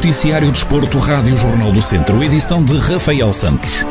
Noticiário Desporto, Rádio Jornal do Centro, edição de Rafael Santos.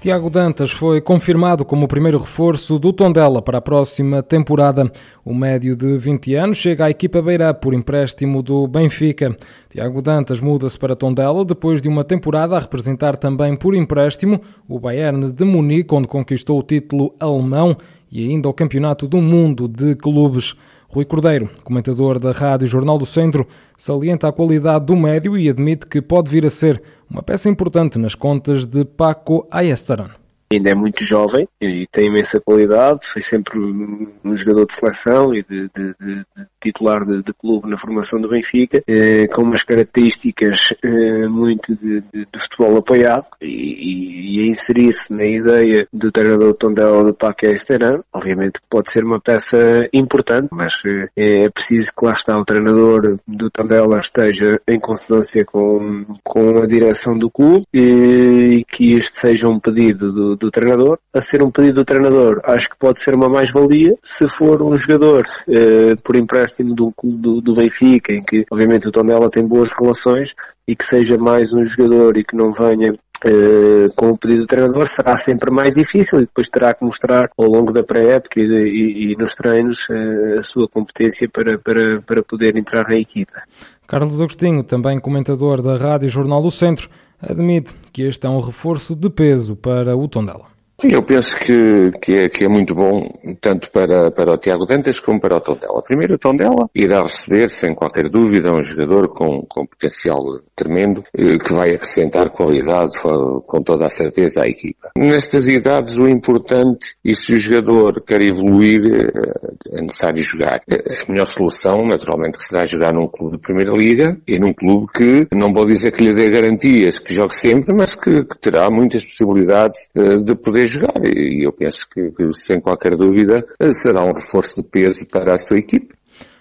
Tiago Dantas foi confirmado como o primeiro reforço do Tondela para a próxima temporada. O médio de 20 anos chega à equipa beira por empréstimo do Benfica. Tiago Dantas muda-se para Tondela depois de uma temporada a representar também por empréstimo o Bayern de Munique, onde conquistou o título alemão e ainda o Campeonato do Mundo de Clubes. Rui Cordeiro, comentador da Rádio Jornal do Centro, salienta a qualidade do médio e admite que pode vir a ser uma peça importante nas contas de Paco Ayestaran ainda é muito jovem e tem imensa qualidade, foi sempre um jogador de seleção e de, de, de, de titular de, clube na formação do Benfica, eh, com umas características eh, muito de, futebol apoiado e, e a inserir-se na ideia do treinador Tondela de Paque Esteran, obviamente pode ser uma peça importante, mas eh, é preciso que lá está o treinador do Tondela esteja em consonância com, com a direção do clube e, e que este seja um pedido do do, treinador, a ser um pedido do treinador, acho que pode ser uma mais-valia se for um jogador eh, por empréstimo do, do, do Benfica, em que obviamente o Tondela tem boas relações e que seja mais um jogador e que não venha Uh, com o pedido do treinador será sempre mais difícil e depois terá que mostrar ao longo da pré-época e, e, e, nos treinos uh, a sua competência para, para, para poder entrar na equipa. Carlos Agostinho, também comentador da Rádio Jornal do Centro, admite que este é um reforço de peso para o Tondela. Eu penso que, que, é, que é muito bom, tanto para, para o Tiago Dantas como para o Tondela. Primeiro, o Tondela irá receber, sem qualquer dúvida, um jogador com, com potencial tremendo, eh, que vai acrescentar qualidade com toda a certeza à equipa. Nestas idades, o importante, e se o jogador quer evoluir, eh, é necessário jogar. A melhor solução, naturalmente, será jogar num clube de Primeira Liga e num clube que, não vou dizer que lhe dê garantias que jogue sempre, mas que, que terá muitas possibilidades eh, de poder jogar. E eu penso que, que, sem qualquer dúvida, será um reforço de peso para a sua equipe.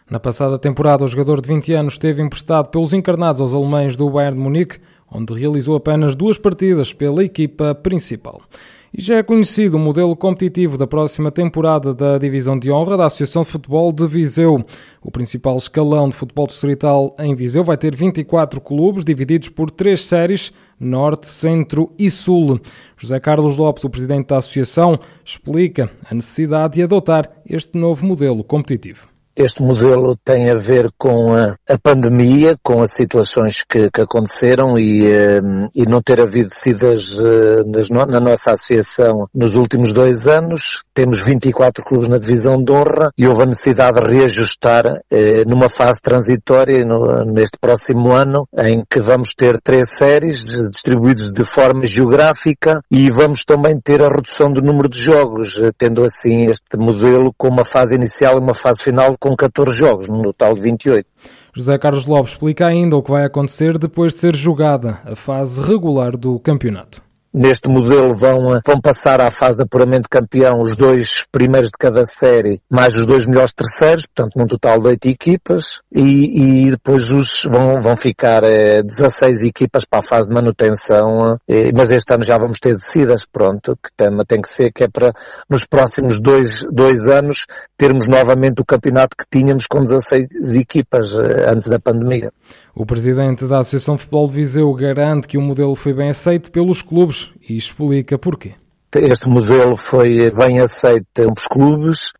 Na passada temporada, o jogador de 20 anos esteve emprestado pelos encarnados aos alemães do Bayern de Munique, onde realizou apenas duas partidas pela equipa principal. E já é conhecido o modelo competitivo da próxima temporada da Divisão de Honra da Associação de Futebol de Viseu. O principal escalão de futebol distrital em Viseu vai ter 24 clubes divididos por três séries, Norte, Centro e Sul. José Carlos Lopes, o presidente da associação, explica a necessidade de adotar este novo modelo competitivo. Este modelo tem a ver com a, a pandemia, com as situações que, que aconteceram e, um, e não ter havido decidas nas, na nossa associação nos últimos dois anos. Temos 24 clubes na divisão de honra e houve a necessidade de reajustar uh, numa fase transitória neste próximo ano em que vamos ter três séries distribuídas de forma geográfica e vamos também ter a redução do número de jogos, tendo assim este modelo com uma fase inicial e uma fase final com 14 jogos, no total de 28. José Carlos Lopes explica ainda o que vai acontecer depois de ser jogada a fase regular do campeonato neste modelo vão, vão passar à fase de apuramento campeão os dois primeiros de cada série, mais os dois melhores terceiros, portanto num total de oito equipas, e, e depois os, vão, vão ficar eh, 16 equipas para a fase de manutenção, eh, mas este ano já vamos ter descidas, pronto, que tem, tem que ser, que é para nos próximos dois, dois anos termos novamente o campeonato que tínhamos com 16 equipas eh, antes da pandemia. O presidente da Associação Futebol de Viseu garante que o modelo foi bem aceito pelos clubes e explica porquê. Este modelo foi bem aceito pelos clubes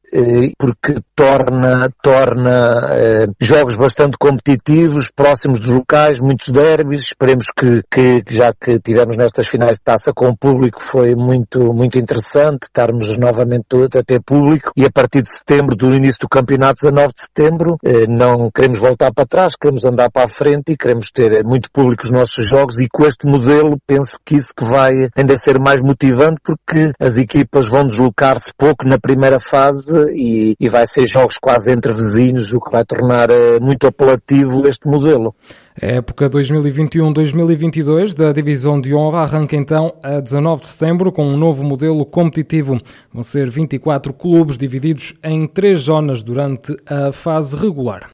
porque torna, torna eh, jogos bastante competitivos, próximos dos locais, muitos derbys. Esperemos que, que, já que tivemos nestas finais de taça com o público, foi muito, muito interessante estarmos novamente a ter público e a partir de setembro, do início do campeonato, 19 de setembro, eh, não queremos voltar para trás, queremos andar para a frente e queremos ter muito público nos nossos jogos e com este modelo penso que isso que vai ainda ser mais motivante porque as equipas vão deslocar-se pouco na primeira fase e, e vai ser jogos quase entre vizinhos, o que vai tornar uh, muito apelativo este modelo. A época 2021-2022 da Divisão de Honra arranca então a 19 de setembro com um novo modelo competitivo. Vão ser 24 clubes divididos em três zonas durante a fase regular.